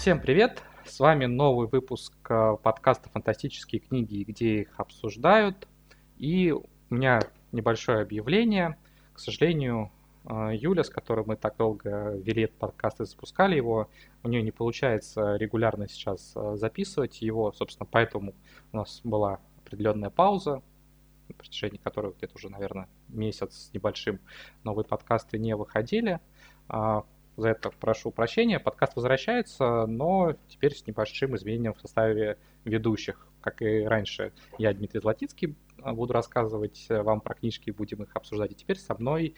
Всем привет! С вами новый выпуск э, подкаста «Фантастические книги, где их обсуждают». И у меня небольшое объявление. К сожалению, э, Юля, с которой мы так долго вели этот подкаст и запускали его, у нее не получается регулярно сейчас э, записывать его. Собственно, поэтому у нас была определенная пауза, на протяжении которой где-то уже, наверное, месяц с небольшим новые подкасты не выходили. А, за это прошу прощения. Подкаст возвращается, но теперь с небольшим изменением в составе ведущих. Как и раньше, я Дмитрий Златицкий буду рассказывать вам про книжки, будем их обсуждать. И теперь со мной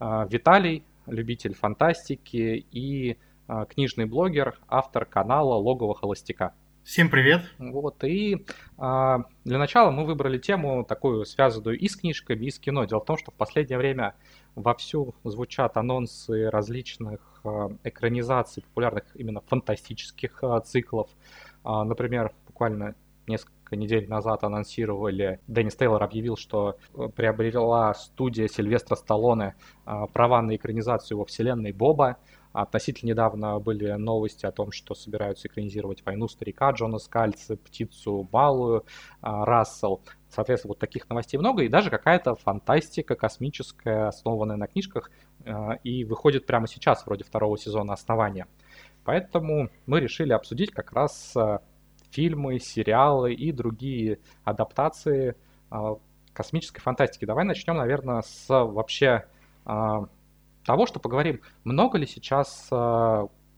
а, Виталий, любитель фантастики и а, книжный блогер, автор канала Логово Холостяка. Всем привет! Вот, и а, для начала мы выбрали тему такую, связанную и с книжками, и с кино. Дело в том, что в последнее время вовсю звучат анонсы различных а, экранизаций популярных именно фантастических а, циклов. А, например, буквально несколько недель назад анонсировали, Деннис Тейлор объявил, что э, приобрела студия Сильвестра Сталлоне права на экранизацию во вселенной Боба. Относительно недавно были новости о том, что собираются экранизировать «Войну старика» Джона Скальца, «Птицу Малую», Рассел. Соответственно, вот таких новостей много, и даже какая-то фантастика космическая, основанная на книжках, э, и выходит прямо сейчас, вроде второго сезона «Основания». Поэтому мы решили обсудить как раз э, фильмы, сериалы и другие адаптации космической фантастики. Давай начнем, наверное, с вообще того, что поговорим, много ли сейчас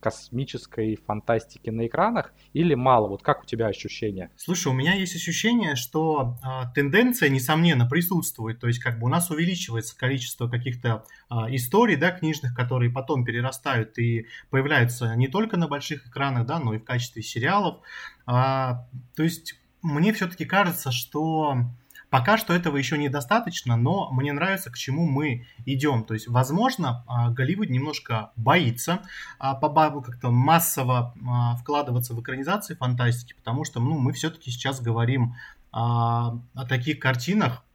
космической фантастики на экранах или мало? Вот как у тебя ощущения? Слушай, у меня есть ощущение, что э, тенденция, несомненно, присутствует. То есть как бы у нас увеличивается количество каких-то э, историй, да, книжных, которые потом перерастают и появляются не только на больших экранах, да, но и в качестве сериалов. А, то есть мне все-таки кажется, что Пока что этого еще недостаточно, но мне нравится, к чему мы идем. То есть, возможно, а, Голливуд немножко боится а, как-то массово а, вкладываться в экранизации фантастики, потому что ну, мы все-таки сейчас говорим о таких картинах,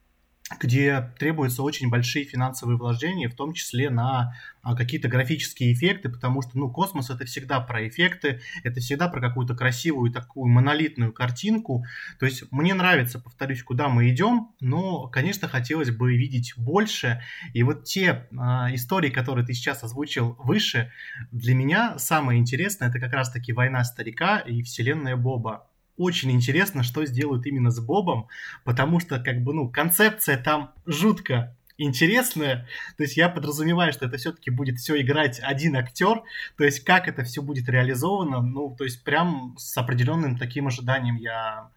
где требуются очень большие финансовые вложения, в том числе на а, какие-то графические эффекты, потому что, ну, космос это всегда про эффекты, это всегда про какую-то красивую такую монолитную картинку. То есть мне нравится, повторюсь, куда мы идем, но, конечно, хотелось бы видеть больше. И вот те а, истории, которые ты сейчас озвучил выше, для меня самое интересное это как раз-таки «Война старика» и «Вселенная Боба» очень интересно, что сделают именно с Бобом, потому что, как бы, ну, концепция там жутко интересная. То есть я подразумеваю, что это все-таки будет все играть один актер. То есть как это все будет реализовано, ну, то есть прям с определенным таким ожиданием я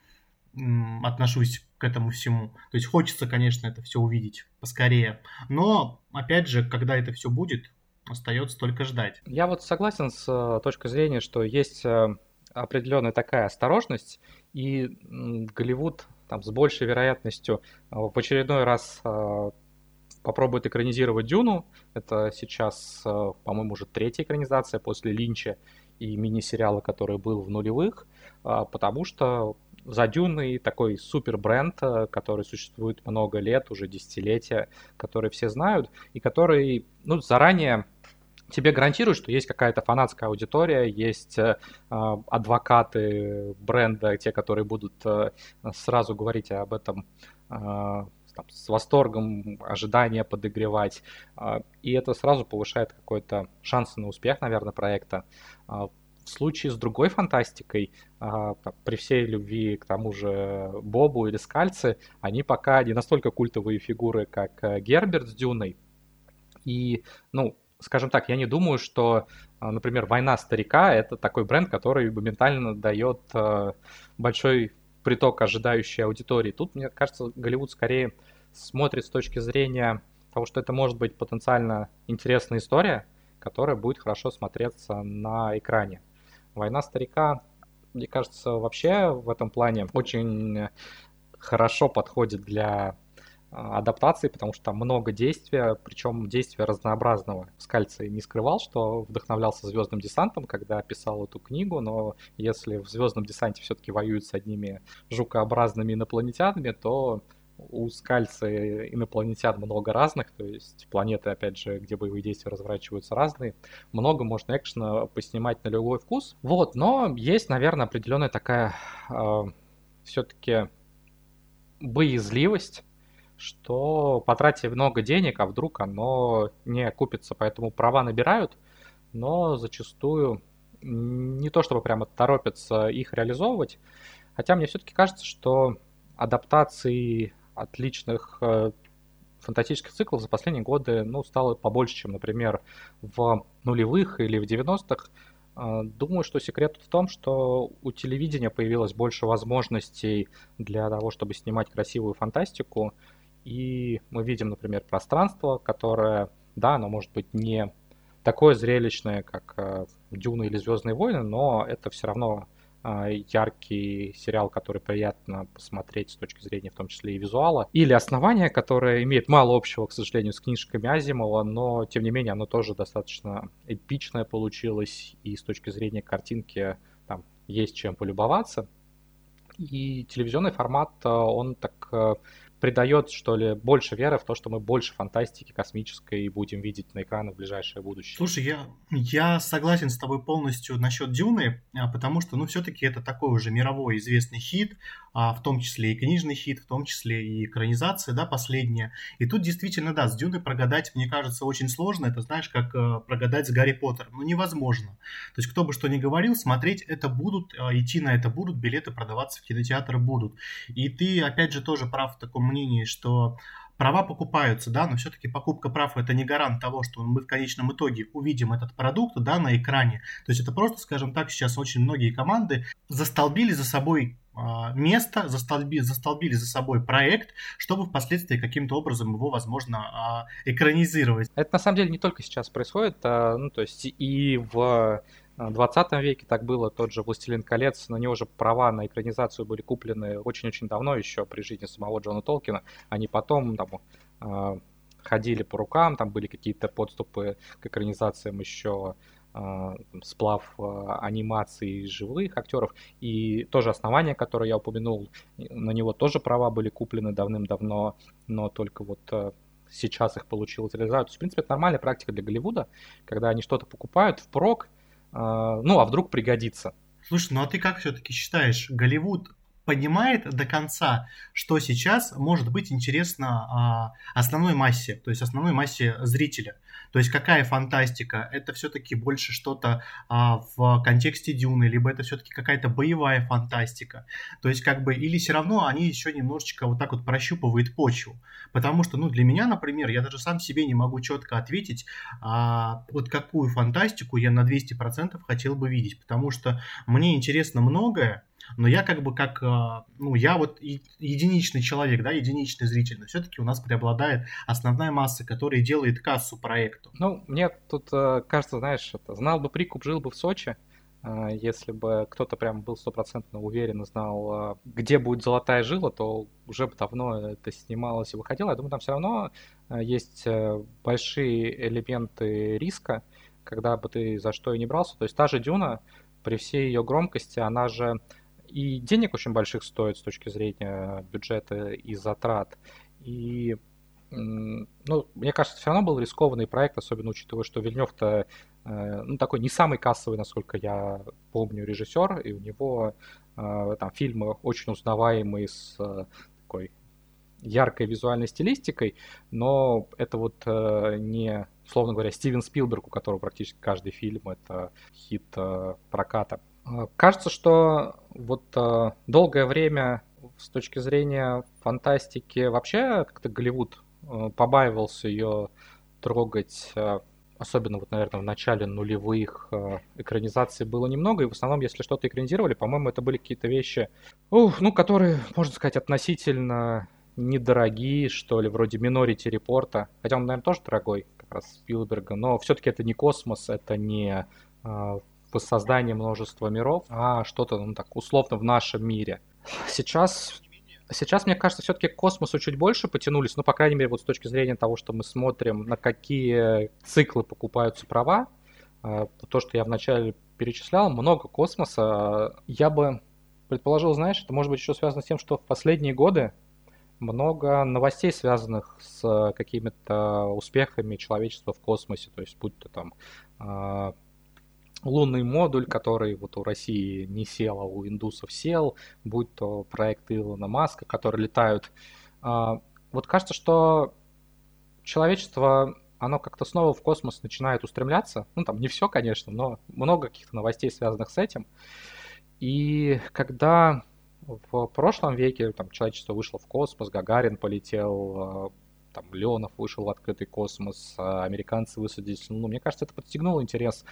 м, отношусь к этому всему. То есть хочется, конечно, это все увидеть поскорее. Но, опять же, когда это все будет, остается только ждать. Я вот согласен с э, точки зрения, что есть э, определенная такая осторожность, и Голливуд там с большей вероятностью а, в очередной раз а, попробует экранизировать Дюну. Это сейчас, а, по-моему, уже третья экранизация после Линча и мини-сериала, который был в нулевых, потому что за Дюной такой супер бренд, который существует много лет, уже десятилетия, который все знают, и который ну, заранее тебе гарантируют, что есть какая-то фанатская аудитория, есть э, адвокаты бренда, те, которые будут э, сразу говорить об этом э, там, с восторгом, ожидания подогревать. Э, и это сразу повышает какой-то шанс на успех, наверное, проекта. Э, в случае с другой фантастикой, э, при всей любви к тому же Бобу или Скальце, они пока не настолько культовые фигуры, как э, Герберт с Дюной. И, ну, скажем так, я не думаю, что, а, например, «Война старика» — это такой бренд, который моментально дает а, большой приток ожидающей аудитории. Тут, мне кажется, Голливуд скорее смотрит с точки зрения того, что это может быть потенциально интересная история, которая будет хорошо смотреться на экране. «Война старика», мне кажется, вообще в этом плане очень хорошо подходит для адаптации, потому что там много действия, причем действия разнообразного. Скальций не скрывал, что вдохновлялся «Звездным десантом», когда писал эту книгу, но если в «Звездном десанте» все-таки воюют с одними жукообразными инопланетянами, то у скальцы инопланетян много разных, то есть планеты, опять же, где боевые действия разворачиваются разные. Много можно экшена поснимать на любой вкус. Вот, но есть, наверное, определенная такая э, все-таки боязливость, что потратив много денег, а вдруг оно не окупится, поэтому права набирают, но зачастую не то чтобы прямо торопятся их реализовывать, хотя мне все-таки кажется, что адаптации отличных э, фантастических циклов за последние годы ну, стало побольше, чем, например, в нулевых или в 90-х. Э, думаю, что секрет в том, что у телевидения появилось больше возможностей для того, чтобы снимать красивую фантастику. И мы видим, например, пространство, которое, да, оно может быть не такое зрелищное, как э, Дюна или Звездные войны, но это все равно а, яркий сериал, который приятно посмотреть с точки зрения в том числе и визуала. Или «Основание», которое имеет мало общего, к сожалению, с книжками Азимова, но тем не менее оно тоже достаточно эпичное получилось, и с точки зрения картинки там есть чем полюбоваться. И телевизионный формат, э, он так э, придает, что ли, больше веры в то, что мы больше фантастики космической будем видеть на экранах в ближайшее будущее. Слушай, я, я согласен с тобой полностью насчет Дюны, а, потому что, ну, все-таки это такой уже мировой известный хит, а, в том числе и книжный хит, в том числе и экранизация, да, последняя. И тут действительно, да, с Дюной прогадать, мне кажется, очень сложно. Это, знаешь, как э, прогадать с Гарри Поттером. Ну, невозможно. То есть, кто бы что ни говорил, смотреть это будут, э, идти на это будут, билеты продаваться в кинотеатры будут. И ты, опять же, тоже прав в таком мнении, что права покупаются, да, но все-таки покупка прав это не гарант того, что мы в конечном итоге увидим этот продукт, да, на экране. То есть это просто, скажем так, сейчас очень многие команды застолбили за собой а, место, застолбили, застолбили за собой проект, чтобы впоследствии каким-то образом его, возможно, а, экранизировать. Это на самом деле не только сейчас происходит, а, ну, то есть и в 20 веке так было, тот же «Властелин колец», на него же права на экранизацию были куплены очень-очень давно еще при жизни самого Джона Толкина, они потом там ходили по рукам, там были какие-то подступы к экранизациям еще а, сплав а, анимации живых актеров. И тоже основание, которое я упомянул, на него тоже права были куплены давным-давно, но только вот а, сейчас их получилось реализовать. То есть, в принципе, это нормальная практика для Голливуда, когда они что-то покупают впрок, ну, а вдруг пригодится. Слушай, ну а ты как все-таки считаешь, Голливуд понимает до конца, что сейчас может быть интересно а, основной массе, то есть основной массе зрителя. То есть какая фантастика? Это все-таки больше что-то а, в контексте Дюны, либо это все-таки какая-то боевая фантастика. То есть как бы или все равно они еще немножечко вот так вот прощупывают почву. Потому что, ну, для меня, например, я даже сам себе не могу четко ответить, а, вот какую фантастику я на 200% хотел бы видеть. Потому что мне интересно многое, но я как бы как, а, ну, я вот единичный человек, да, единичный зритель, но все-таки у нас преобладает основная масса, которая делает кассу проекту. Ну, мне тут э, кажется, знаешь, это, знал бы прикуп, жил бы в Сочи, э, если бы кто-то прям был стопроцентно уверен и знал, э, где будет золотая жила, то уже бы давно это снималось и выходило. Я думаю, там все равно есть большие элементы риска, когда бы ты за что и не брался. То есть та же Дюна, при всей ее громкости, она же и денег очень больших стоит с точки зрения бюджета и затрат. И ну, мне кажется, все равно был рискованный проект, особенно учитывая, что Вильнев-то э, ну, такой не самый кассовый, насколько я помню, режиссер, и у него э, там фильмы очень узнаваемые с э, такой яркой визуальной стилистикой, но это вот не, условно говоря, Стивен Спилберг, у которого практически каждый фильм это хит проката. А, кажется, что вот а, долгое время с точки зрения фантастики вообще как-то Голливуд а, побаивался ее трогать, особенно вот, наверное, в начале нулевых экранизаций было немного, и в основном, если что-то экранизировали, по-моему, это были какие-то вещи, ух, ну, которые, можно сказать, относительно недорогие, что ли, вроде Minority Репорта, хотя он, наверное, тоже дорогой, как раз Спилберга, но все-таки это не космос, это не воссоздание множества миров, а что-то, ну так, условно в нашем мире. Сейчас Сейчас, мне кажется, все-таки к космосу чуть больше потянулись, ну, по крайней мере, вот с точки зрения того, что мы смотрим, на какие циклы покупаются права, а, то, что я вначале перечислял, много космоса. Я бы предположил, знаешь, это может быть еще связано с тем, что в последние годы много новостей, связанных с какими-то успехами человечества в космосе, то есть будь то там а, лунный модуль, который вот у России не сел, а у индусов сел, будь то проект Илона Маска, которые летают. А, вот кажется, что человечество, оно как-то снова в космос начинает устремляться. Ну, там не все, конечно, но много каких-то новостей, связанных с этим. И когда в прошлом веке там, человечество вышло в космос, Гагарин полетел, а, там, Леонов вышел в открытый космос, а американцы высадились. Ну, мне кажется, это подстегнуло интерес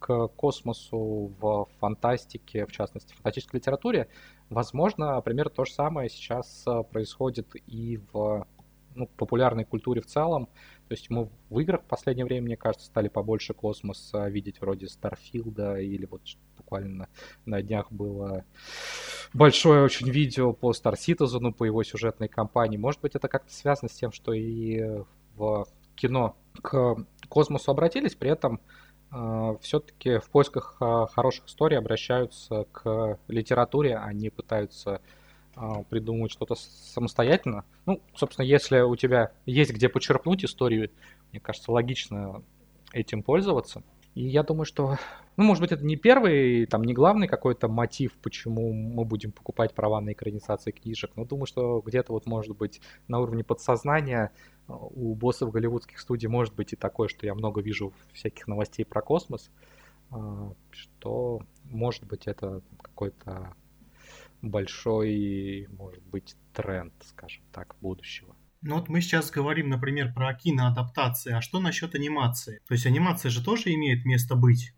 к космосу в фантастике, в частности, в фантастической литературе, возможно, примерно то же самое сейчас э, происходит и в ну, популярной культуре в целом. То есть мы в играх в последнее время, мне кажется, стали побольше космоса видеть вроде Старфилда или вот буквально на днях было большое очень видео по Star Citizen, по его сюжетной кампании. Может быть, это как-то связано с тем, что и в кино к космосу обратились, при этом а, все-таки в поисках а, хороших историй обращаются к литературе, они пытаются а, придумывать что-то самостоятельно. Ну, собственно, если у тебя есть где почерпнуть историю, мне кажется, логично этим пользоваться. И я думаю, что, ну, может быть, это не первый, там, не главный какой-то мотив, почему мы будем покупать права на экранизации книжек, но думаю, что где-то вот, может быть, на уровне подсознания у боссов голливудских студий может быть и такое, что я много вижу всяких новостей про космос, а, что может быть это какой-то большой, может быть, тренд, скажем так, будущего. Ну вот мы сейчас говорим, например, про киноадаптации, а что насчет анимации? То есть анимация же тоже имеет место быть.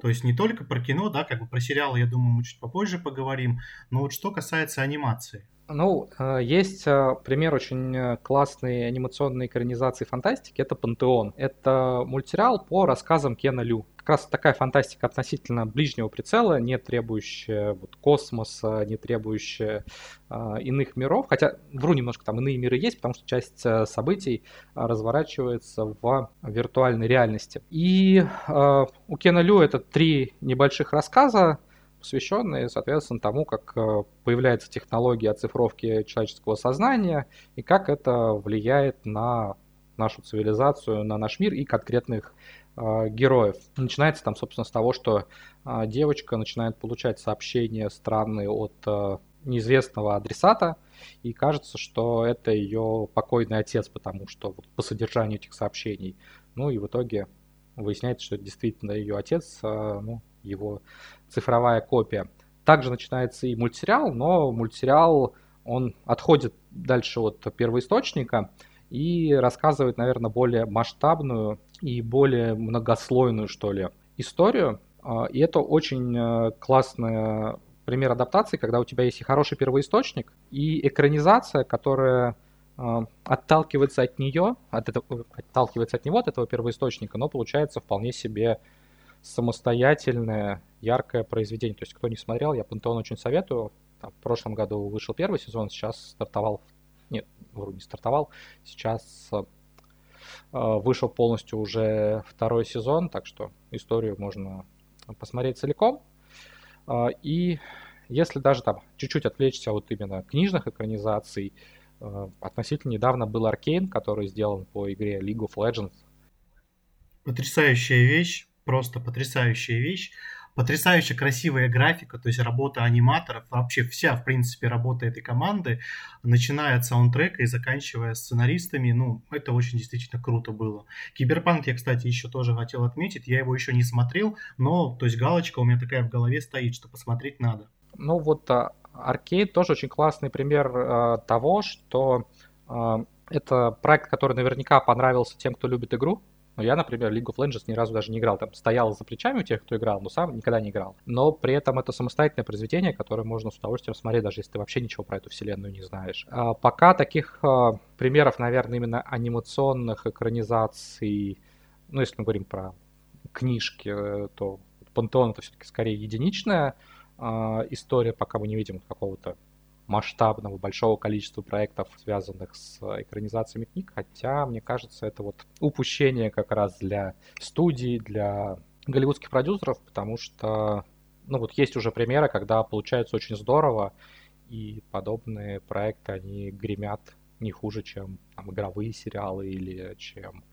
То есть не только про кино, да, как бы про сериалы, я думаю, мы чуть попозже поговорим, но вот что касается анимации. Ну, э, есть э, пример очень э, классной анимационной экранизации фантастики, это «Пантеон». Это мультсериал по рассказам Кена Лю. Как раз такая фантастика относительно ближнего прицела, не требующая вот, космоса, не требующая э, иных миров. Хотя, вру немножко, там иные миры есть, потому что часть событий разворачивается в виртуальной реальности. И э, у Кена Лю это три небольших рассказа, посвященные, соответственно, тому, как э, появляется технология оцифровки человеческого сознания и как это влияет на нашу цивилизацию, на наш мир и конкретных э, героев. Начинается там, собственно, с того, что э, девочка начинает получать сообщения странные от неизвестного адресата, и кажется, что это ее покойный отец, потому что вот, по содержанию этих сообщений. Ну и в итоге выясняется, что это действительно ее отец, ну, его цифровая копия. Также начинается и мультсериал, но мультсериал, он отходит дальше от первоисточника и рассказывает, наверное, более масштабную и более многослойную, что ли, историю. А, и это очень э, классный пример адаптации, когда у тебя есть и хороший первоисточник, и экранизация, которая э, отталкивается от нее, от этого, отталкивается от него, от этого первоисточника, но получается вполне себе самостоятельное, яркое произведение. То есть, кто не смотрел, я Пантеон очень советую. Там, в прошлом году вышел первый сезон, сейчас стартовал... Нет, вроде не стартовал. Сейчас э, вышел полностью уже второй сезон, так что историю можно посмотреть целиком. Э, и если даже там чуть-чуть отвлечься от именно книжных экранизаций, э, относительно недавно был Аркейн, который сделан по игре League of Legends. Потрясающая вещь просто потрясающая вещь. Потрясающе красивая графика, то есть работа аниматоров, вообще вся, в принципе, работа этой команды, начиная от саундтрека и заканчивая сценаристами, ну, это очень действительно круто было. Киберпанк я, кстати, еще тоже хотел отметить, я его еще не смотрел, но, то есть галочка у меня такая в голове стоит, что посмотреть надо. Ну вот Аркейд тоже очень классный пример э, того, что э, это проект, который наверняка понравился тем, кто любит игру, но я, например, League of Legends ни разу даже не играл. Там стоял за плечами у тех, кто играл, но сам никогда не играл. Но при этом это самостоятельное произведение, которое можно с удовольствием смотреть, даже если ты вообще ничего про эту вселенную не знаешь. А пока таких а, примеров, наверное, именно анимационных экранизаций, ну, если мы говорим про книжки, э, то Пантеон это все-таки скорее единичная а, история, пока мы не видим какого-то масштабного, большого количества проектов, связанных с экранизациями книг, хотя, мне кажется, это вот упущение как раз для студий, для голливудских продюсеров, потому что, ну вот есть уже примеры, когда получается очень здорово, и подобные проекты, они гремят не хуже, чем там, игровые сериалы или чем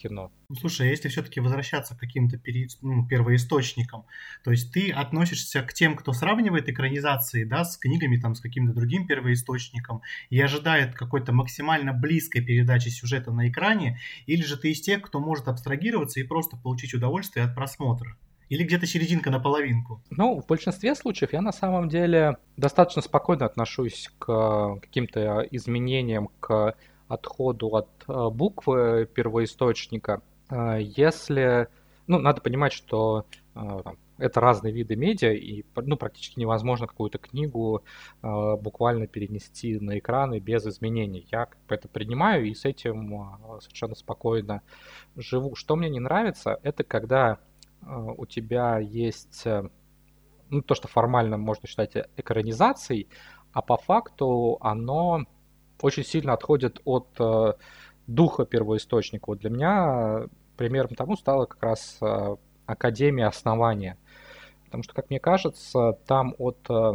кино. Ну, слушай, а если все-таки возвращаться к каким-то пере... ну, первоисточникам, то есть ты относишься к тем, кто сравнивает экранизации, да, с книгами, там, с каким-то другим первоисточником и ожидает какой-то максимально близкой передачи сюжета на экране, или же ты из тех, кто может абстрагироваться и просто получить удовольствие от просмотра? Или где-то серединка на половинку? Ну, в большинстве случаев я на самом деле достаточно спокойно отношусь к каким-то изменениям, к отходу от э, буквы первоисточника. Э, если, ну, надо понимать, что э, это разные виды медиа, и ну, практически невозможно какую-то книгу э, буквально перенести на экраны без изменений. Я это принимаю и с этим совершенно спокойно живу. Что мне не нравится, это когда э, у тебя есть э, ну, то, что формально можно считать экранизацией, а по факту оно очень сильно отходит от э, духа первоисточника. Вот для меня примером тому стала как раз э, Академия основания. Потому что, как мне кажется, там от э,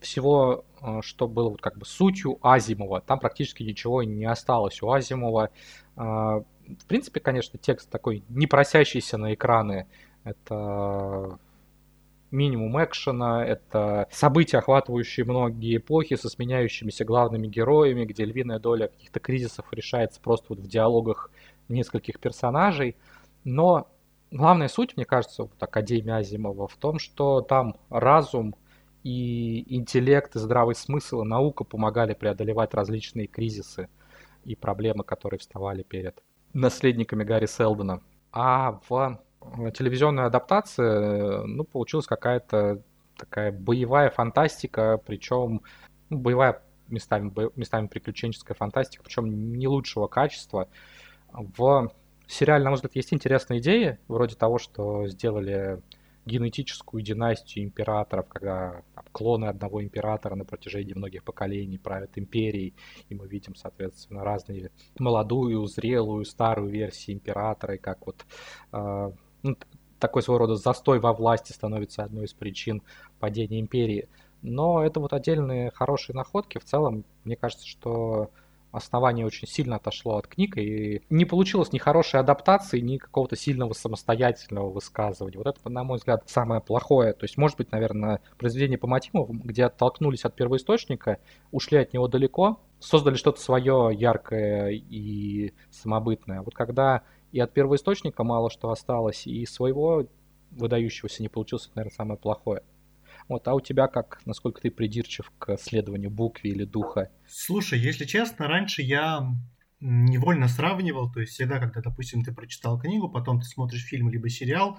всего, э, что было вот как бы сутью Азимова, там практически ничего не осталось. У Азимова, э, в принципе, конечно, текст такой не просящийся на экраны. Это минимум экшена, это события, охватывающие многие эпохи со сменяющимися главными героями, где львиная доля каких-то кризисов решается просто вот в диалогах нескольких персонажей. Но главная суть, мне кажется, вот Академии Азимова в том, что там разум и интеллект, и здравый смысл, и наука помогали преодолевать различные кризисы и проблемы, которые вставали перед наследниками Гарри Селдона. А в телевизионная адаптация, ну, получилась какая-то такая боевая фантастика, причем ну, боевая местами, местами приключенческая фантастика, причем не лучшего качества. В сериале, на мой взгляд, есть интересные идеи, вроде того, что сделали генетическую династию императоров, когда там, клоны одного императора на протяжении многих поколений правят империей, и мы видим, соответственно, разные молодую, зрелую, старую версии императора, и как вот э, ну, такой своего рода застой во власти становится одной из причин падения империи. Но это вот отдельные хорошие находки. В целом, мне кажется, что основание очень сильно отошло от книг, и не получилось ни хорошей адаптации, ни какого-то сильного самостоятельного высказывания. Вот это, на мой взгляд, самое плохое. То есть, может быть, наверное, произведение по мотивам, где оттолкнулись от первоисточника, ушли от него далеко, создали что-то свое яркое и самобытное. Вот когда и от первоисточника мало что осталось, и своего выдающегося не получилось, это, наверное, самое плохое. Вот, а у тебя как, насколько ты придирчив к следованию букве или духа? Слушай, если честно, раньше я невольно сравнивал, то есть всегда, когда, допустим, ты прочитал книгу, потом ты смотришь фильм либо сериал,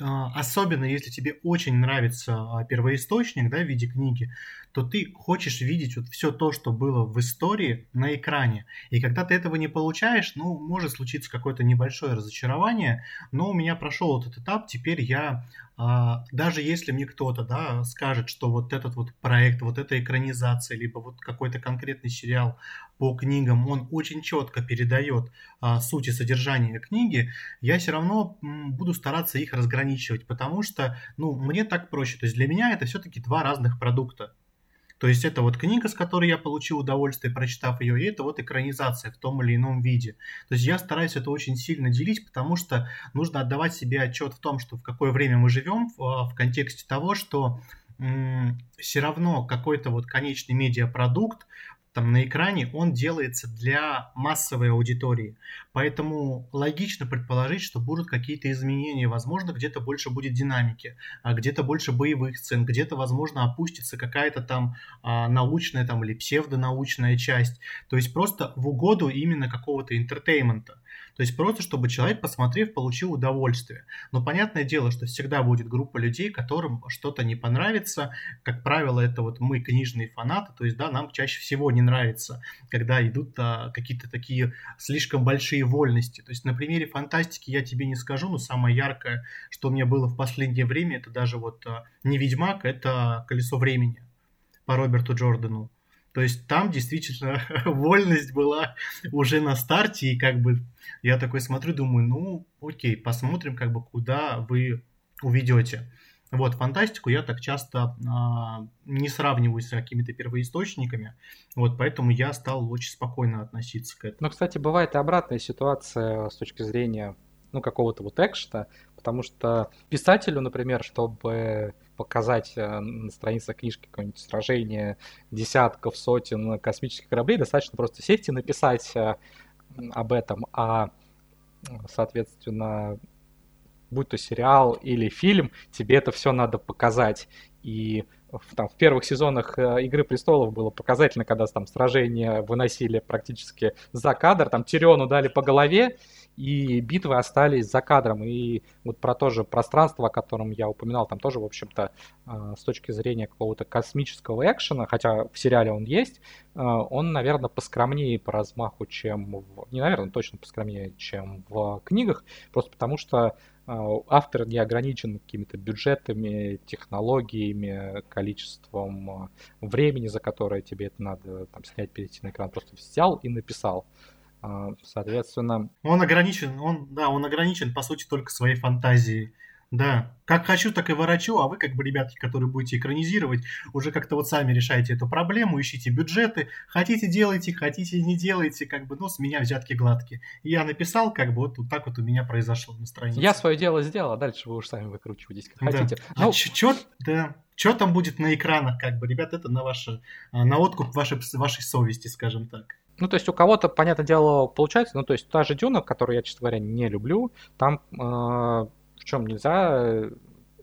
а, особенно если тебе очень нравится а, первоисточник, да, в виде книги, то ты хочешь видеть вот все то, что было в истории на экране. И когда ты этого не получаешь, ну, может случиться какое-то небольшое разочарование, но у меня прошел этот этап, теперь я а, даже если мне кто-то да, скажет, что вот этот вот проект, вот эта экранизация, либо вот какой-то конкретный сериал по книгам, он очень четко передает а, суть и содержание книги, я все равно буду стараться их разграничивать, потому что, ну, мне так проще. То есть для меня это все-таки два разных продукта. То есть это вот книга, с которой я получил удовольствие, прочитав ее, и это вот экранизация в том или ином виде. То есть я стараюсь это очень сильно делить, потому что нужно отдавать себе отчет в том, что в какое время мы живем, в, а, в контексте того, что все равно какой-то вот конечный медиапродукт, там на экране, он делается для массовой аудитории. Поэтому логично предположить, что будут какие-то изменения. Возможно, где-то больше будет динамики, а где-то больше боевых сцен, где-то, возможно, опустится какая-то там а, научная там, или псевдонаучная часть. То есть просто в угоду именно какого-то entertainment а. То есть просто, чтобы человек, посмотрев, получил удовольствие. Но понятное дело, что всегда будет группа людей, которым что-то не понравится. Как правило, это вот мы, книжные фанаты, то есть, да, нам чаще всего не нравится, когда идут а, какие-то такие слишком большие вольности. То есть на примере фантастики я тебе не скажу, но самое яркое, что у меня было в последнее время, это даже вот а, не Ведьмак, это Колесо времени по Роберту Джордану. То есть там действительно вольность была уже на старте, и как бы я такой смотрю, думаю, ну, окей, посмотрим, как бы, куда вы уведете. Вот, фантастику я так часто а, не сравниваю с какими-то первоисточниками, вот, поэтому я стал очень спокойно относиться к этому. Но, кстати, бывает и обратная ситуация с точки зрения, ну, какого-то вот экшена, потому что писателю, например, чтобы показать э, на страницах книжки какое-нибудь сражение десятков, сотен космических кораблей, достаточно просто сесть и написать э, об этом, а, соответственно, будь то сериал или фильм, тебе это все надо показать. И в, там, в первых сезонах э, Игры престолов было показательно, когда там сражения выносили практически за кадр, там Тириону дали по голове, и битвы остались за кадром. И вот про то же пространство, о котором я упоминал, там тоже, в общем-то, э, с точки зрения какого-то космического экшена, хотя в сериале он есть, э, он, наверное, поскромнее по размаху, чем в... Не, наверное, точно поскромнее, чем в книгах, просто потому что э, автор не ограничен какими-то бюджетами, технологиями, количеством времени, за которое тебе это надо там, снять, перейти на экран. Просто взял и написал. А, соответственно... Он ограничен, он, да, он ограничен, по сути, только своей фантазией. Да, как хочу, так и ворочу, а вы, как бы, ребятки, которые будете экранизировать, уже как-то вот сами решаете эту проблему, ищите бюджеты, хотите делайте, хотите не делайте, как бы, ну, с меня взятки гладкие. Я написал, как бы, вот, вот так вот у меня произошло на странице. Я свое дело сделал, а дальше вы уж сами выкручиваетесь, как да. хотите. А ну... чё, да, что там будет на экранах, как бы, ребят, это на, ваше, на откуп вашей, вашей совести, скажем так. Ну, то есть у кого-то, понятное дело, получается, ну, то есть та же Дюна, которую я, честно говоря, не люблю, там э, в чем нельзя,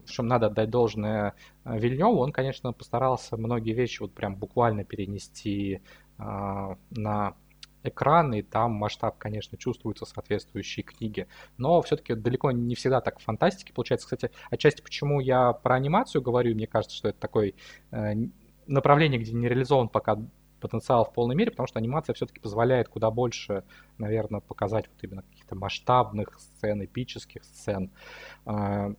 в чем надо отдать должное э, Вильневу, он, конечно, постарался многие вещи вот прям буквально перенести э, на экран, и там масштаб, конечно, чувствуется соответствующие книги. Но все-таки далеко не всегда так в фантастике получается. Кстати, отчасти почему я про анимацию говорю, мне кажется, что это такое э, направление, где не реализован пока потенциал в полной мере, потому что анимация все-таки позволяет куда больше, наверное, показать вот именно каких-то масштабных сцен, эпических сцен. А,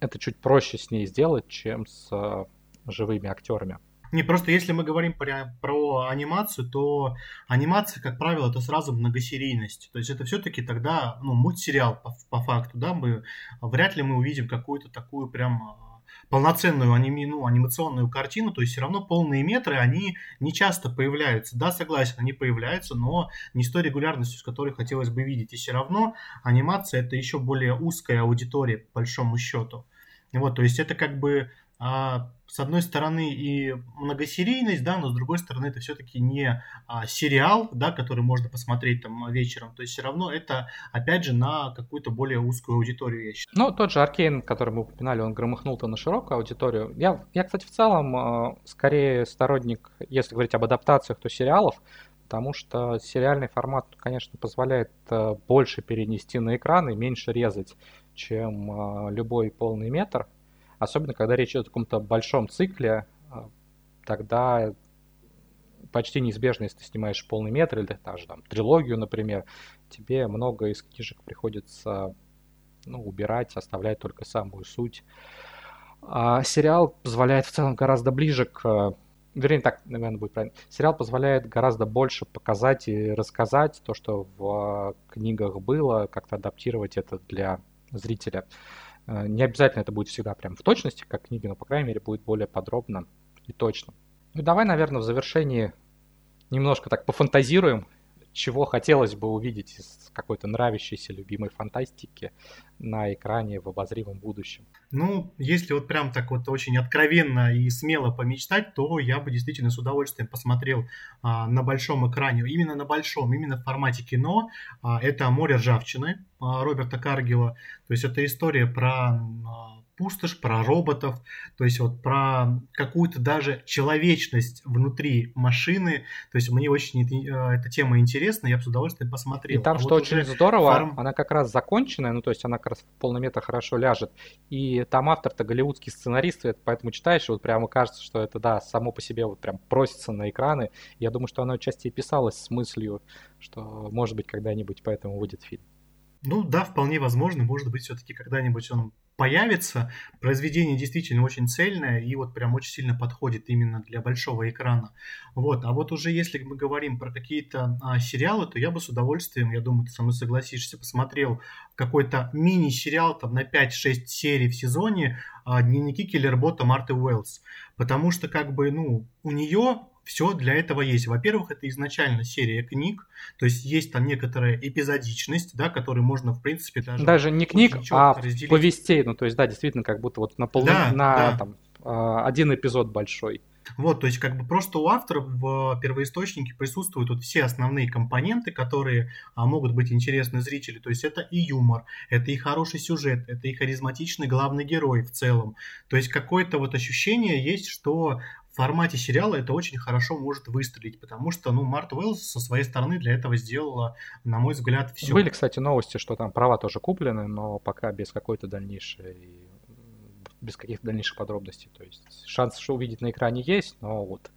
это чуть проще с ней сделать, чем с а, живыми актерами. Не, просто если мы говорим про, про анимацию, то анимация, как правило, это сразу многосерийность. То есть это все-таки тогда, ну, мультсериал по, по факту, да, мы вряд ли мы увидим какую-то такую прям полноценную аними, ну, анимационную картину, то есть все равно полные метры, они не часто появляются. Да, согласен, они появляются, но не с той регулярностью, с которой хотелось бы видеть. И все равно анимация это еще более узкая аудитория, по большому счету. Вот, то есть это как бы а, с одной стороны и многосерийность, да, но с другой стороны это все-таки не а, сериал, да, который можно посмотреть там вечером. То есть все равно это, опять же, на какую-то более узкую аудиторию, я считаю. Ну, тот же Аркейн, который мы упоминали, он громыхнул-то на широкую аудиторию. Я, я кстати, в целом а, скорее сторонник, если говорить об адаптациях, то сериалов, потому что сериальный формат, конечно, позволяет а, больше перенести на экран и меньше резать, чем а, любой полный метр – Особенно, когда речь идет о каком-то большом цикле, а, тогда почти неизбежно, если ты снимаешь полный метр или даже там трилогию, например, тебе много из книжек приходится ну, убирать, оставлять только самую суть. А сериал позволяет в целом гораздо ближе к... Вернее, так, наверное, будет правильно. Сериал позволяет гораздо больше показать и рассказать то, что в книгах было, как-то адаптировать это для зрителя. Не обязательно это будет всегда прям в точности, как книги, но, по крайней мере, будет более подробно и точно. Ну, давай, наверное, в завершении немножко так пофантазируем, чего хотелось бы увидеть из какой-то нравящейся любимой фантастики на экране в обозримом будущем? Ну, если вот прям так вот очень откровенно и смело помечтать, то я бы действительно с удовольствием посмотрел а, на большом экране, именно на большом, именно в формате кино. А, это «Море ржавчины» а, Роберта Каргила. То есть это история про а, пустошь, про роботов, то есть вот про какую-то даже человечность внутри машины. То есть мне очень э, эта тема интересна, я бы с удовольствием посмотрел. И там, а что вот очень здорово, фарм... она как раз законченная, ну то есть она как раз в полный метр хорошо ляжет. И там автор-то голливудский сценарист, поэтому читаешь, и вот прямо кажется, что это, да, само по себе вот прям просится на экраны. Я думаю, что оно отчасти и писалось с мыслью, что может быть когда-нибудь поэтому выйдет фильм. Ну да, вполне возможно, может быть, все-таки когда-нибудь он появится. Произведение действительно очень цельное и вот прям очень сильно подходит именно для большого экрана. Вот. А вот уже если мы говорим про какие-то а, сериалы, то я бы с удовольствием, я думаю, ты со мной согласишься, посмотрел какой-то мини-сериал там на 5-6 серий в сезоне а, «Дневники киллербота» Марты Уэллс. Потому что как бы, ну, у нее все для этого есть. Во-первых, это изначально серия книг, то есть есть там некоторая эпизодичность, да, которую можно, в принципе, даже... Даже не книг, а разделить. повестей, ну, то есть, да, действительно, как будто вот на, пол... да, на да. Там, а, один эпизод большой. Вот, то есть как бы просто у авторов в первоисточнике присутствуют вот все основные компоненты, которые а, могут быть интересны зрителю. То есть это и юмор, это и хороший сюжет, это и харизматичный главный герой в целом. То есть какое-то вот ощущение есть, что формате сериала это очень хорошо может выстрелить, потому что, ну, Март Уэллс со своей стороны для этого сделала, на мой взгляд, все. Были, кстати, новости, что там права тоже куплены, но пока без какой-то дальнейшей без каких-то дальнейших подробностей. То есть шанс что увидеть на экране есть, но вот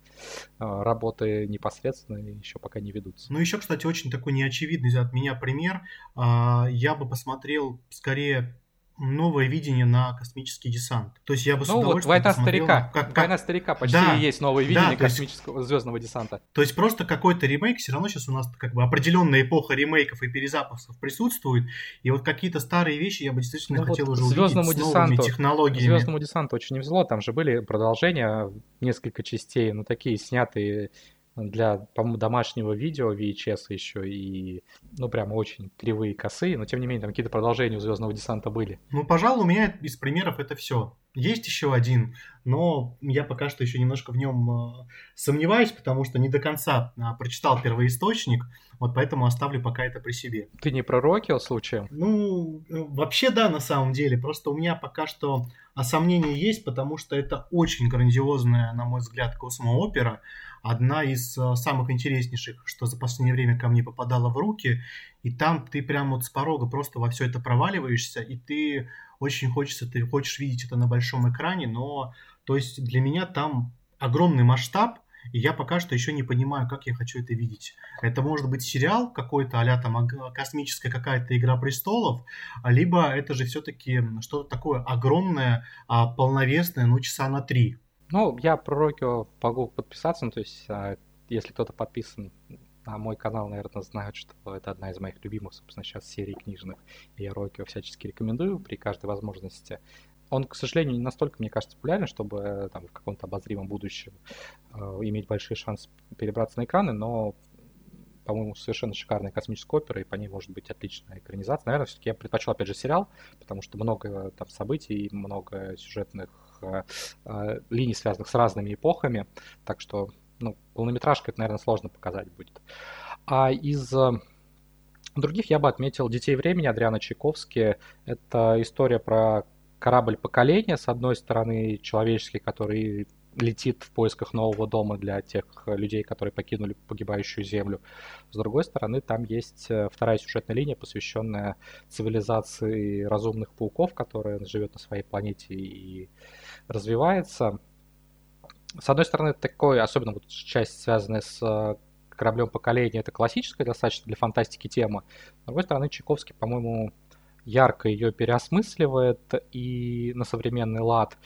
а, работы непосредственно еще пока не ведутся. Ну, еще, кстати, очень такой неочевидный от меня пример. А, я бы посмотрел скорее новое видение на космический десант. То есть я бы ну, с удовольствием вот, война старика. Как, как... Война старика почти да, есть новое видение да, космического есть, звездного десанта. То есть просто какой-то ремейк, все равно сейчас у нас как бы определенная эпоха ремейков и перезапусков присутствует, и вот какие-то старые вещи я бы действительно ну, хотел вот уже звездному увидеть с новыми технологиями. Звездному десанту очень не везло, там же были продолжения, несколько частей, ну такие снятые для, по-моему, домашнего видео VHS еще и, ну, прям очень кривые косы, но, тем не менее, там какие-то продолжения у «Звездного десанта» были. Ну, пожалуй, у меня из примеров это все. Есть еще один, но я пока что еще немножко в нем э, сомневаюсь, потому что не до конца э, прочитал первоисточник, вот поэтому оставлю пока это при себе. Ты не пророкил случаем? Ну, э, вообще да, на самом деле. Просто у меня пока что сомнения есть, потому что это очень грандиозная, на мой взгляд, космоопера. Одна из самых интереснейших, что за последнее время ко мне попадала в руки. И там ты прям вот с порога просто во все это проваливаешься, и ты очень хочется, ты хочешь видеть это на большом экране, но то есть для меня там огромный масштаб, и я пока что еще не понимаю, как я хочу это видеть. Это может быть сериал какой-то, а там космическая какая-то Игра престолов, либо это же все-таки что-то такое огромное, а, полновесное, ну, часа на три. Ну, я про Рокио могу подписаться, ну, то есть, а, если кто-то подписан на мой канал, наверное, знают, что это одна из моих любимых, собственно, сейчас серий книжных. И я Рокио всячески рекомендую при каждой возможности. Он, к сожалению, не настолько, мне кажется, популярен, чтобы э, там, в каком-то обозримом будущем э, иметь большие шансы перебраться на экраны, но по-моему, совершенно шикарная космическая опера, и по ней может быть отличная экранизация. Наверное, все-таки я предпочел, опять же, сериал, потому что много там событий, много сюжетных э, э, линий, связанных с разными эпохами, так что ну, полнометражка это, наверное, сложно показать будет. А из э, других я бы отметил «Детей времени» Адриана Чайковски. Это история про корабль поколения, с одной стороны, человеческий, который летит в поисках нового дома для тех людей, которые покинули погибающую Землю. С другой стороны, там есть э, вторая сюжетная линия, посвященная цивилизации разумных пауков, которая живет на своей планете и развивается с одной стороны, такой, особенно вот часть, связанная с э, кораблем поколения, это классическая достаточно для фантастики тема. С другой стороны, Чайковский, по-моему, ярко ее переосмысливает и на современный лад.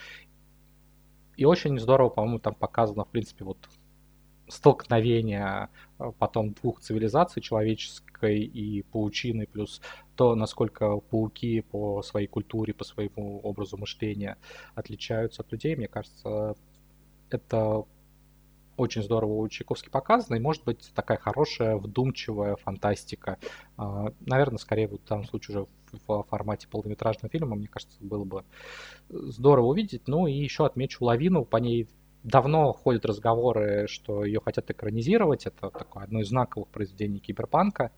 И очень здорово, по-моему, там показано, в принципе, вот столкновение э, потом двух цивилизаций, человеческой и паучины, плюс то, насколько пауки по своей культуре, по своему образу мышления отличаются от людей, мне кажется, это очень здорово у Чайковски показано, и может быть такая хорошая, вдумчивая фантастика. А, наверное, скорее в данном случае уже в формате полнометражного фильма, мне кажется, было бы здорово увидеть. Ну и еще отмечу «Лавину», по ней давно ходят разговоры, что ее хотят экранизировать. Это такое одно из знаковых произведений киберпанка,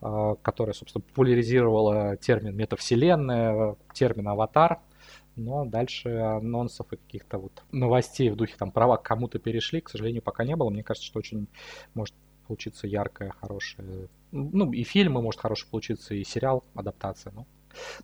а, которое, собственно, популяризировало термин метавселенная, термин аватар – но дальше анонсов и каких-то вот новостей в духе там права кому-то перешли, к сожалению, пока не было. Мне кажется, что очень может получиться яркая, хорошая, ну и фильмы может хороший получиться, и сериал, адаптация. Ну,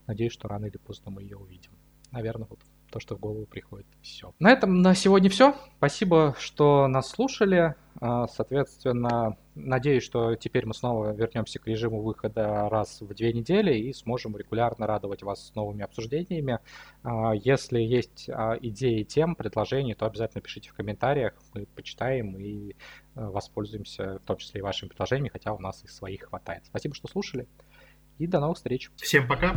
надеюсь, что рано или поздно мы ее увидим. Наверное, вот то, что в голову приходит. Все. На этом на сегодня все. Спасибо, что нас слушали. А, соответственно, надеюсь, что теперь мы снова вернемся к режиму выхода раз в две недели и сможем регулярно радовать вас новыми обсуждениями. А, если есть а, идеи, тем, предложений, то обязательно пишите в комментариях. Мы почитаем и воспользуемся в том числе и вашими предложениями, хотя у нас их своих хватает. Спасибо, что слушали. И до новых встреч. Всем пока.